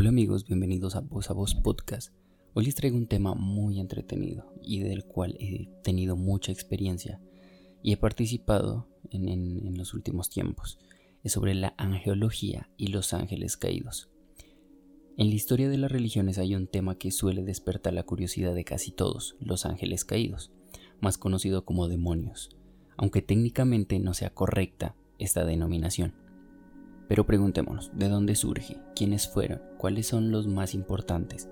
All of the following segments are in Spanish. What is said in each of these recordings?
Hola amigos, bienvenidos a Voz a Voz Podcast. Hoy les traigo un tema muy entretenido y del cual he tenido mucha experiencia y he participado en, en los últimos tiempos. Es sobre la angeología y los ángeles caídos. En la historia de las religiones hay un tema que suele despertar la curiosidad de casi todos, los ángeles caídos, más conocido como demonios, aunque técnicamente no sea correcta esta denominación. Pero preguntémonos, ¿de dónde surge? ¿Quiénes fueron? ¿Cuáles son los más importantes?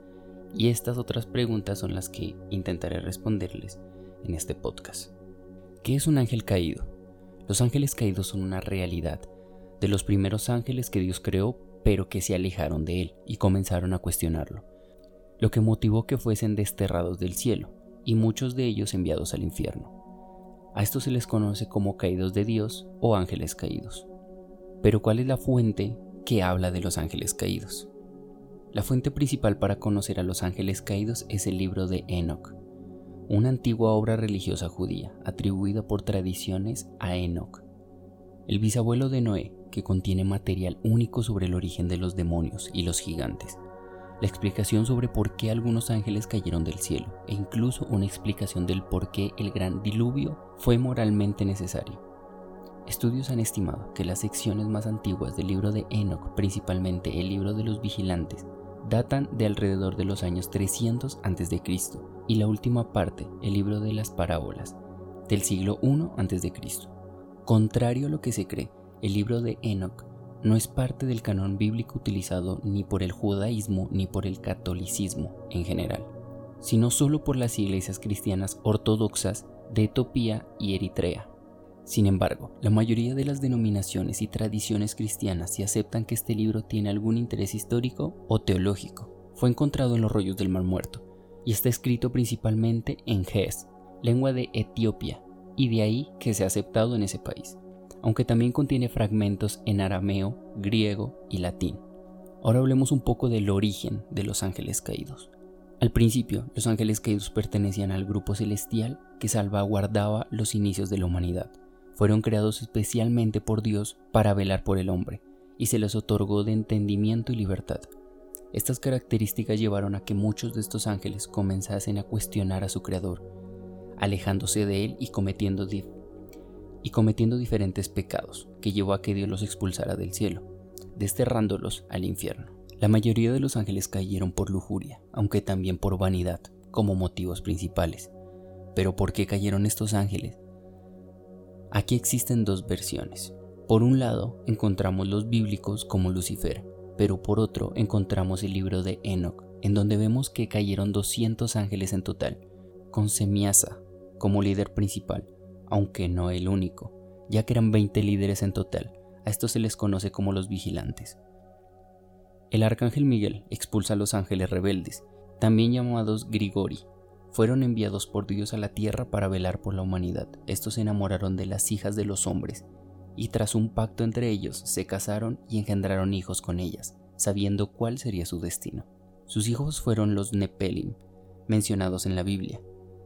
Y estas otras preguntas son las que intentaré responderles en este podcast. ¿Qué es un ángel caído? Los ángeles caídos son una realidad de los primeros ángeles que Dios creó pero que se alejaron de él y comenzaron a cuestionarlo, lo que motivó que fuesen desterrados del cielo y muchos de ellos enviados al infierno. A estos se les conoce como caídos de Dios o ángeles caídos. Pero ¿cuál es la fuente que habla de los ángeles caídos? La fuente principal para conocer a los ángeles caídos es el libro de Enoch, una antigua obra religiosa judía atribuida por tradiciones a Enoch, el bisabuelo de Noé, que contiene material único sobre el origen de los demonios y los gigantes, la explicación sobre por qué algunos ángeles cayeron del cielo e incluso una explicación del por qué el gran diluvio fue moralmente necesario. Estudios han estimado que las secciones más antiguas del libro de Enoch, principalmente el libro de los vigilantes, datan de alrededor de los años 300 a.C. y la última parte, el libro de las parábolas, del siglo I a.C. Contrario a lo que se cree, el libro de Enoch no es parte del canon bíblico utilizado ni por el judaísmo ni por el catolicismo en general, sino solo por las iglesias cristianas ortodoxas de Etiopía y Eritrea. Sin embargo, la mayoría de las denominaciones y tradiciones cristianas sí aceptan que este libro tiene algún interés histórico o teológico. Fue encontrado en los rollos del Mar Muerto y está escrito principalmente en Ges, lengua de Etiopía, y de ahí que se ha aceptado en ese país aunque también contiene fragmentos en arameo, griego y latín. Ahora hablemos un poco del origen de los ángeles caídos. Al principio, los ángeles caídos pertenecían al grupo celestial que salvaguardaba los inicios de la humanidad. Fueron creados especialmente por Dios para velar por el hombre, y se les otorgó de entendimiento y libertad. Estas características llevaron a que muchos de estos ángeles comenzasen a cuestionar a su Creador, alejándose de él y cometiendo y cometiendo diferentes pecados, que llevó a que Dios los expulsara del cielo, desterrándolos al infierno. La mayoría de los ángeles cayeron por lujuria, aunque también por vanidad, como motivos principales. Pero ¿por qué cayeron estos ángeles? Aquí existen dos versiones. Por un lado, encontramos los bíblicos como Lucifer, pero por otro encontramos el libro de Enoch, en donde vemos que cayeron 200 ángeles en total, con Semiasa como líder principal, aunque no el único, ya que eran 20 líderes en total. A estos se les conoce como los vigilantes. El arcángel Miguel expulsa a los ángeles rebeldes, también llamados Grigori. Fueron enviados por Dios a la tierra para velar por la humanidad. Estos se enamoraron de las hijas de los hombres, y tras un pacto entre ellos se casaron y engendraron hijos con ellas, sabiendo cuál sería su destino. Sus hijos fueron los Nepelim, mencionados en la Biblia,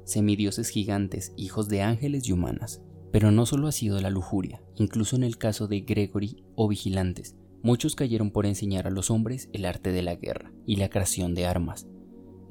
semidioses gigantes, hijos de ángeles y humanas. Pero no solo ha sido la lujuria, incluso en el caso de Gregory o vigilantes, muchos cayeron por enseñar a los hombres el arte de la guerra y la creación de armas,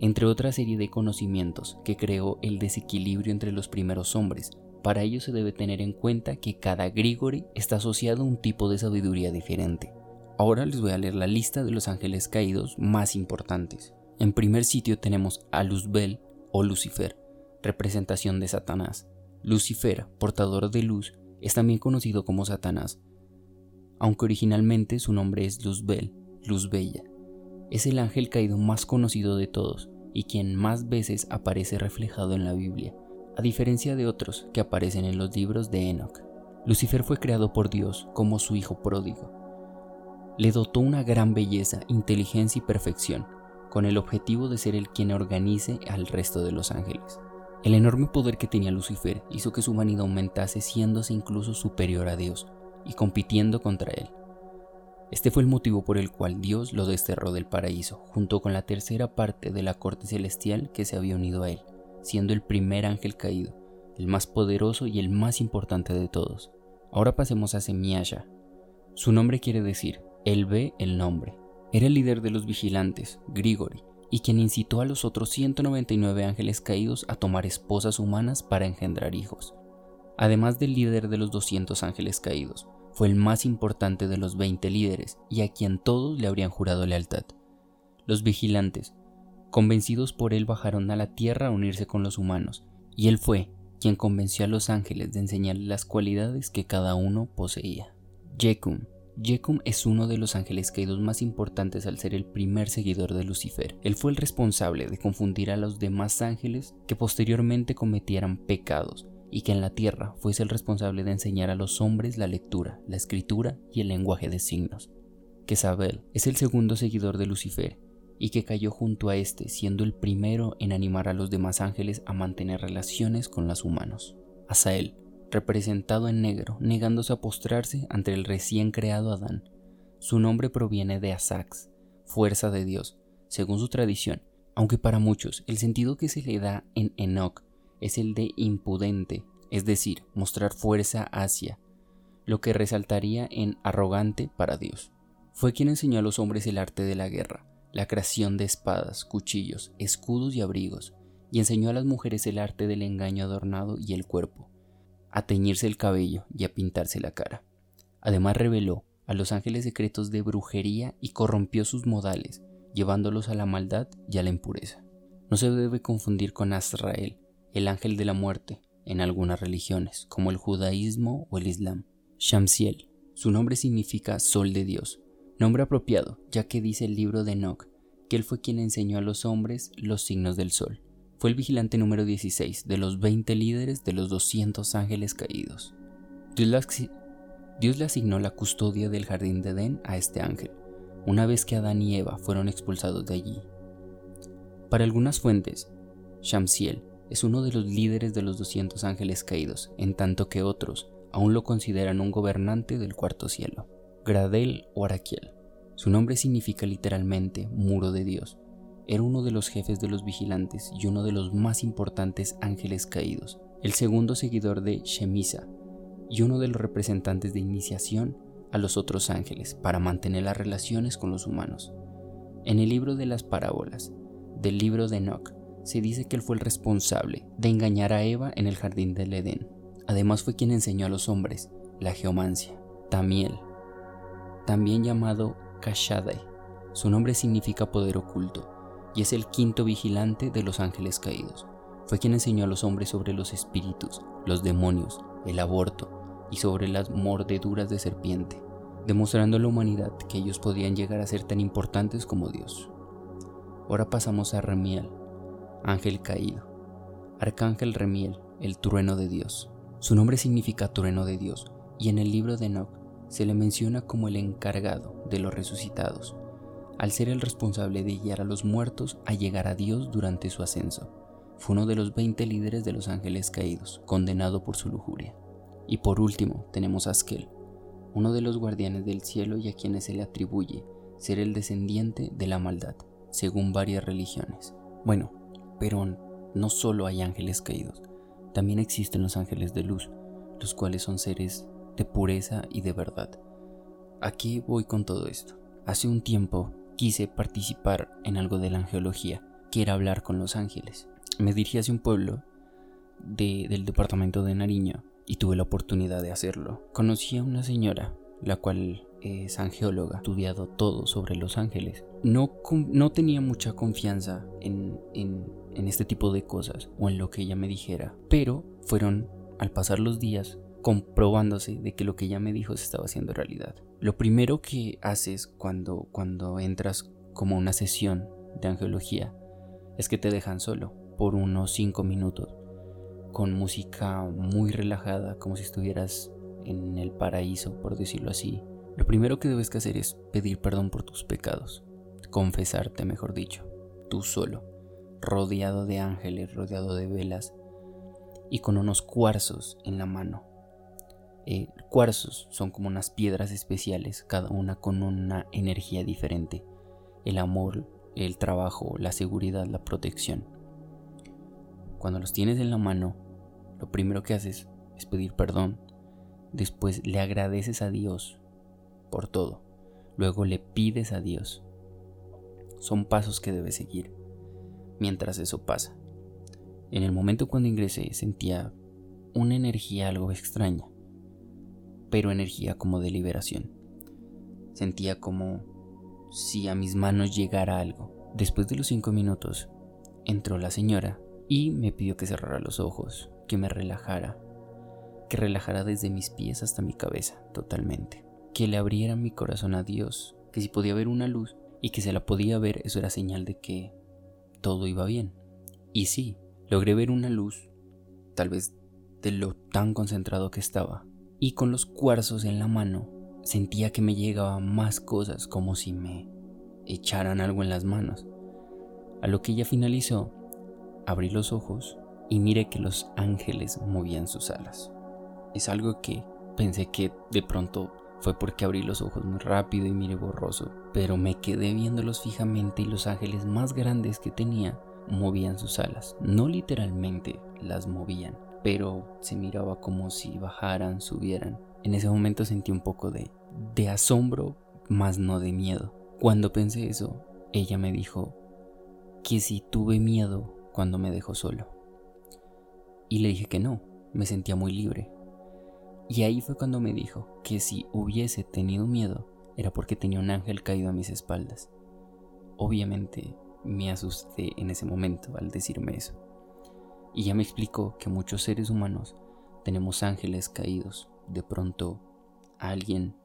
entre otra serie de conocimientos que creó el desequilibrio entre los primeros hombres. Para ello se debe tener en cuenta que cada Grigori está asociado a un tipo de sabiduría diferente. Ahora les voy a leer la lista de los ángeles caídos más importantes. En primer sitio tenemos a Luzbel o Lucifer, representación de Satanás. Lucifer, portador de luz, es también conocido como Satanás, aunque originalmente su nombre es Luzbel, Luz Bella. Es el ángel caído más conocido de todos y quien más veces aparece reflejado en la Biblia, a diferencia de otros que aparecen en los libros de Enoch. Lucifer fue creado por Dios como su hijo pródigo. Le dotó una gran belleza, inteligencia y perfección, con el objetivo de ser el quien organice al resto de los ángeles. El enorme poder que tenía Lucifer hizo que su humanidad aumentase siéndose incluso superior a Dios y compitiendo contra él. Este fue el motivo por el cual Dios lo desterró del paraíso, junto con la tercera parte de la corte celestial que se había unido a él, siendo el primer ángel caído, el más poderoso y el más importante de todos. Ahora pasemos a Semiasha. Su nombre quiere decir, él ve el nombre. Era el líder de los vigilantes, Grigori, y quien incitó a los otros 199 ángeles caídos a tomar esposas humanas para engendrar hijos. Además del líder de los 200 ángeles caídos, fue el más importante de los 20 líderes y a quien todos le habrían jurado lealtad. Los vigilantes, convencidos por él, bajaron a la tierra a unirse con los humanos, y él fue quien convenció a los ángeles de enseñarle las cualidades que cada uno poseía. Jekum. Jekum es uno de los ángeles caídos más importantes al ser el primer seguidor de Lucifer. Él fue el responsable de confundir a los demás ángeles que posteriormente cometieran pecados y que en la tierra fuese el responsable de enseñar a los hombres la lectura, la escritura y el lenguaje de signos. Quesabel es el segundo seguidor de Lucifer y que cayó junto a este, siendo el primero en animar a los demás ángeles a mantener relaciones con los humanos. Asael, representado en negro, negándose a postrarse ante el recién creado Adán. Su nombre proviene de Asax, fuerza de Dios, según su tradición, aunque para muchos el sentido que se le da en Enoch es el de impudente, es decir, mostrar fuerza hacia, lo que resaltaría en arrogante para Dios. Fue quien enseñó a los hombres el arte de la guerra, la creación de espadas, cuchillos, escudos y abrigos, y enseñó a las mujeres el arte del engaño adornado y el cuerpo, a teñirse el cabello y a pintarse la cara. Además reveló a los ángeles secretos de brujería y corrompió sus modales, llevándolos a la maldad y a la impureza. No se debe confundir con Azrael, el ángel de la muerte, en algunas religiones, como el judaísmo o el islam. Shamsiel, su nombre significa sol de Dios, Nombre apropiado, ya que dice el libro de Enoch que él fue quien enseñó a los hombres los signos del sol. Fue el vigilante número 16 de los 20 líderes de los 200 ángeles caídos. Dios le asignó la custodia del jardín de Edén a este ángel, una vez que Adán y Eva fueron expulsados de allí. Para algunas fuentes, Shamsiel es uno de los líderes de los 200 ángeles caídos, en tanto que otros aún lo consideran un gobernante del cuarto cielo. Gradel o Araquiel. Su nombre significa literalmente muro de Dios. Era uno de los jefes de los vigilantes y uno de los más importantes ángeles caídos, el segundo seguidor de Shemisa y uno de los representantes de iniciación a los otros ángeles para mantener las relaciones con los humanos. En el libro de las parábolas, del libro de Enoch, se dice que él fue el responsable de engañar a Eva en el jardín del Edén. Además fue quien enseñó a los hombres la geomancia, Tamiel, también llamado Kashadai. Su nombre significa poder oculto y es el quinto vigilante de los ángeles caídos. Fue quien enseñó a los hombres sobre los espíritus, los demonios, el aborto y sobre las mordeduras de serpiente, demostrando a la humanidad que ellos podían llegar a ser tan importantes como Dios. Ahora pasamos a Remiel, ángel caído. Arcángel Remiel, el trueno de Dios. Su nombre significa trueno de Dios, y en el libro de Enoch se le menciona como el encargado de los resucitados, al ser el responsable de guiar a los muertos a llegar a Dios durante su ascenso. Fue uno de los 20 líderes de los ángeles caídos, condenado por su lujuria. Y por último tenemos a Askel, uno de los guardianes del cielo y a quienes se le atribuye ser el descendiente de la maldad, según varias religiones. Bueno, pero no solo hay ángeles caídos, también existen los ángeles de luz, los cuales son seres de pureza y de verdad. Aquí voy con todo esto. Hace un tiempo quise participar en algo de la angeología, que era hablar con los ángeles. Me dirigí hacia un pueblo del departamento de Nariño y tuve la oportunidad de hacerlo. Conocí a una señora, la cual es angeóloga, estudiado todo sobre los ángeles. No, no tenía mucha confianza en, en, este tipo de cosas o en lo que ella me dijera, pero fueron, al pasar los días, comprobándose de que lo que ella me dijo se estaba haciendo realidad. Lo primero que haces cuando, cuando entras como una sesión de angiología es que te dejan solo por unos 5 minutos con música muy relajada como si estuvieras en el paraíso por decirlo así. Lo primero que debes que hacer es pedir perdón por tus pecados, confesarte mejor dicho, tú solo, rodeado de ángeles, rodeado de velas y con unos cuarzos en la mano eh, cuarzos son como unas piedras especiales, cada una con una energía diferente. El amor, el trabajo, la seguridad, la protección. Cuando los tienes en la mano, lo primero que haces es pedir perdón. Después le agradeces a Dios por todo. Luego le pides a Dios son pasos que debes seguir mientras eso pasa. En el momento cuando ingresé sentía una energía algo extraña, pero energía como de liberación. Sentía como si a mis manos llegara algo. Después de los cinco minutos, entró la señora y me pidió que cerrara los ojos, que me relajara, que relajara desde mis pies hasta mi cabeza totalmente, que le abriera mi corazón a Dios, que si podía ver una luz y que se la podía ver, eso era señal de que todo iba bien. Y sí, logré ver una luz, tal vez de lo tan concentrado que estaba, y con los cuarzos en la mano sentía que me llegaban más cosas como si me echaran algo en las manos. A lo que ella finalizó, abrí los ojos y miré que los ángeles movían sus alas. Es algo que pensé que de pronto fue porque abrí los ojos muy rápido y miré borroso, pero me quedé viéndolos fijamente y los ángeles más grandes que tenía movían sus alas. No literalmente las movían, pero se miraba como si bajaran, subieran. En ese momento sentí un poco de, de asombro, más no de miedo. Cuando pensé eso, ella me dijo que si tuve miedo cuando me dejó solo. Y le dije que no, me sentía muy libre. Y ahí fue cuando me dijo que si hubiese tenido miedo era porque tenía un ángel caído a mis espaldas. Obviamente me asusté en ese momento al decirme eso. Y ya me explicó que muchos seres humanos tenemos ángeles caídos. De pronto alguien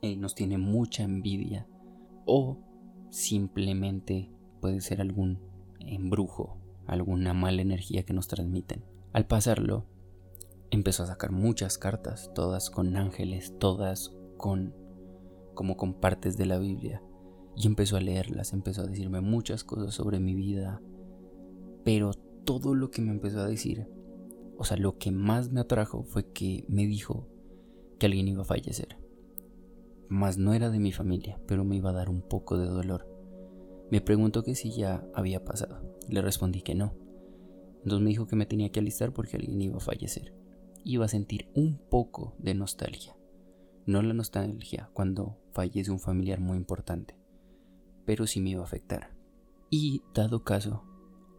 eh, nos tiene mucha envidia o simplemente puede ser algún embrujo, alguna mala energía que nos transmiten. Al pasarlo, empezó a sacar muchas cartas, todas con ángeles, todas con como con partes de la Biblia. Y empezó a leerlas, empezó a decirme muchas cosas sobre mi vida, pero todo lo que me empezó a decir, o sea, lo que más me atrajo fue que me dijo que alguien iba a fallecer. Más no era de mi familia, pero me iba a dar un poco de dolor. Me preguntó que si ya había pasado. Le respondí que no. Entonces me dijo que me tenía que alistar porque alguien iba a fallecer. Iba a sentir un poco de nostalgia. No la nostalgia cuando fallece un familiar muy importante, pero sí me iba a afectar. Y dado caso,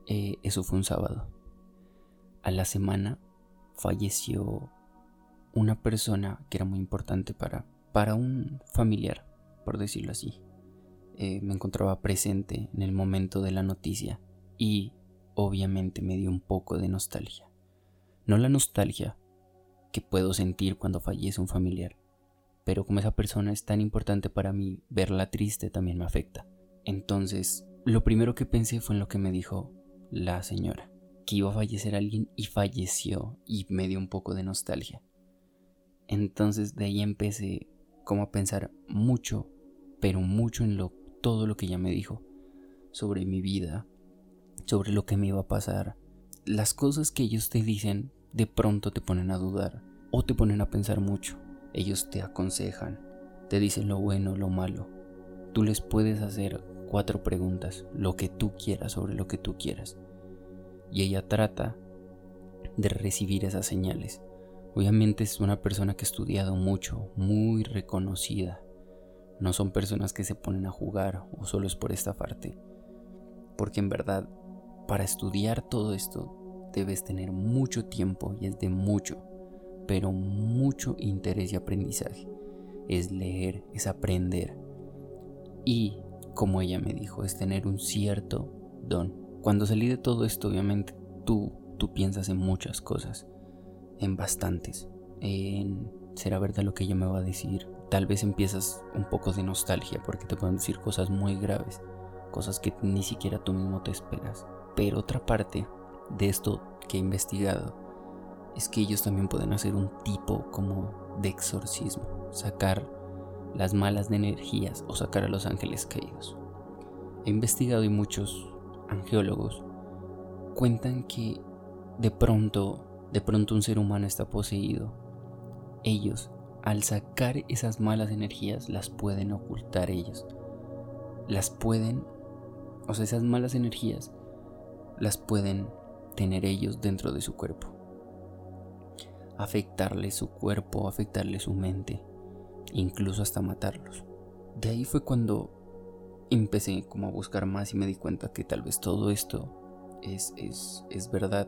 eh, eso fue un sábado. A la semana falleció una persona que era muy importante para, para un familiar, por decirlo así. Eh, me encontraba presente en el momento de la noticia y obviamente me dio un poco de nostalgia. No la nostalgia que puedo sentir cuando fallece un familiar, pero como esa persona es tan importante para mí, verla triste también me afecta. Entonces, lo primero que pensé fue en lo que me dijo la señora, que iba a fallecer alguien y falleció y me dio un poco de nostalgia. Entonces de ahí empecé como a pensar mucho, pero mucho en todo lo que ella me dijo sobre mi vida, sobre lo que me iba a pasar. Las cosas que ellos te dicen de pronto te ponen a dudar o te ponen a pensar mucho. Ellos te aconsejan, te dicen lo bueno, lo malo. Tú les puedes hacer cuatro preguntas, lo que tú quieras sobre lo que tú quieras. Y ella trata de recibir esas señales. Obviamente es una persona que ha estudiado mucho, muy reconocida. No son personas que se ponen a jugar o solo es por esta parte. Porque en verdad, para estudiar todo esto, debes tener mucho tiempo y es de mucho, pero mucho interés y aprendizaje. Es leer, es aprender. Y como ella me dijo, es tener un cierto don. Cuando salí de todo esto, obviamente, tú, tú piensas en muchas cosas, en bastantes, en será verdad lo que ella me va a decir. Tal vez empiezas un poco de nostalgia porque te pueden decir cosas muy graves, cosas que ni siquiera tú mismo te esperas. Pero otra parte de esto que he investigado es que ellos también pueden hacer un tipo como de exorcismo, sacar las malas energías o sacar a los ángeles caídos. He investigado y muchos angeólogos cuentan que de pronto, de pronto un ser humano está poseído. Ellos, al sacar esas malas energías, las pueden ocultar ellos. Las pueden, o sea, esas malas energías las pueden tener ellos dentro de su cuerpo. Afectarle su cuerpo, afectarle su mente incluso hasta matarlos. De ahí fue cuando empecé como a buscar más y me di cuenta que tal vez todo esto es, es, es verdad.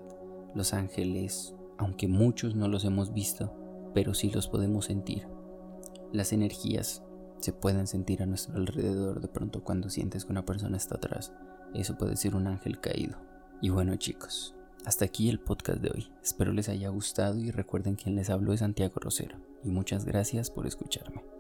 Los ángeles, aunque muchos no los hemos visto, pero sí los podemos sentir. Las energías se pueden sentir a nuestro alrededor de pronto cuando sientes que una persona está atrás. Eso puede ser un ángel caído. Y bueno chicos, hasta aquí el podcast de hoy. Espero les haya gustado y recuerden quien les habló es Santiago Rosero. Y muchas gracias por escucharme.